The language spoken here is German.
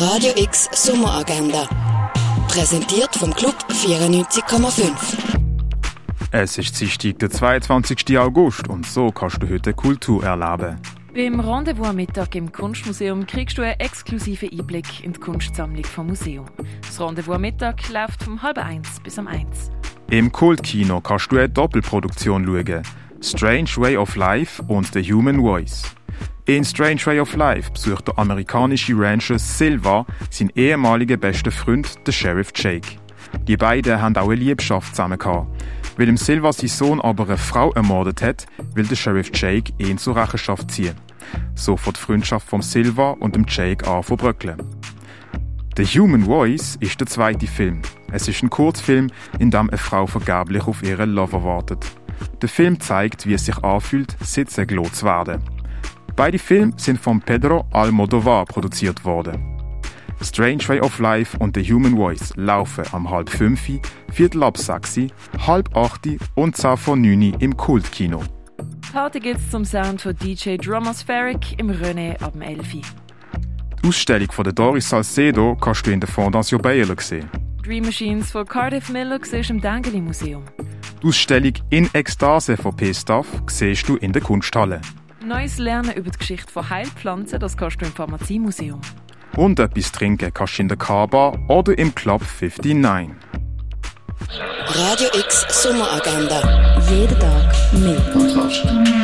Radio X Sommeragenda. Präsentiert vom Club 94,5. Es ist Dienstag, der 22. August und so kannst du heute Kultur erleben. Beim Rendezvous am Mittag im Kunstmuseum kriegst du einen exklusiven Einblick in die Kunstsammlung vom Museum. Das Rendezvous am Mittag läuft vom halb eins bis um eins. Im Kultkino kannst du eine Doppelproduktion schauen. Strange Way of Life und The Human Voice. In Strange Way of Life besucht der amerikanische Rancher Silva seinen ehemaligen besten Freund, den Sheriff Jake. Die beiden haben auch eine Liebschaft zusammen. Weil im Silva sein Sohn aber eine Frau ermordet hat, will der Sheriff Jake ihn zur Rechenschaft ziehen. So fährt die Freundschaft vom Silva und dem Jake an zu bröckeln. The Human Voice ist der zweite Film. Es ist ein Kurzfilm, in dem eine Frau vergeblich auf ihren Lover wartet. Der Film zeigt, wie es sich anfühlt, sitzeglo zu werden. Beide Filme sind von Pedro Almodovar produziert worden. Strange Way of Life und The Human Voice laufen am halb fünf, viertel ab sechs, halb acht und zehn von neun im Kultkino. Party gibt's zum Sound von DJ Drummospheric im René ab dem 11. Die Ausstellung von der Doris Salcedo kannst du in der Fondation Baylor sehen. Dream Machines von Cardiff Miller siehst du im Dengeli Museum. Die Ausstellung In Ekstase von P-Staff siehst du in der Kunsthalle. Neues Lernen über die Geschichte von Heilpflanzen, das kannst du im Pharmaziemuseum. Und etwas trinken kannst du in der K-Bar oder im Club 59. Radio X Sommeragenda. Jeden Tag mehr. Kontrast.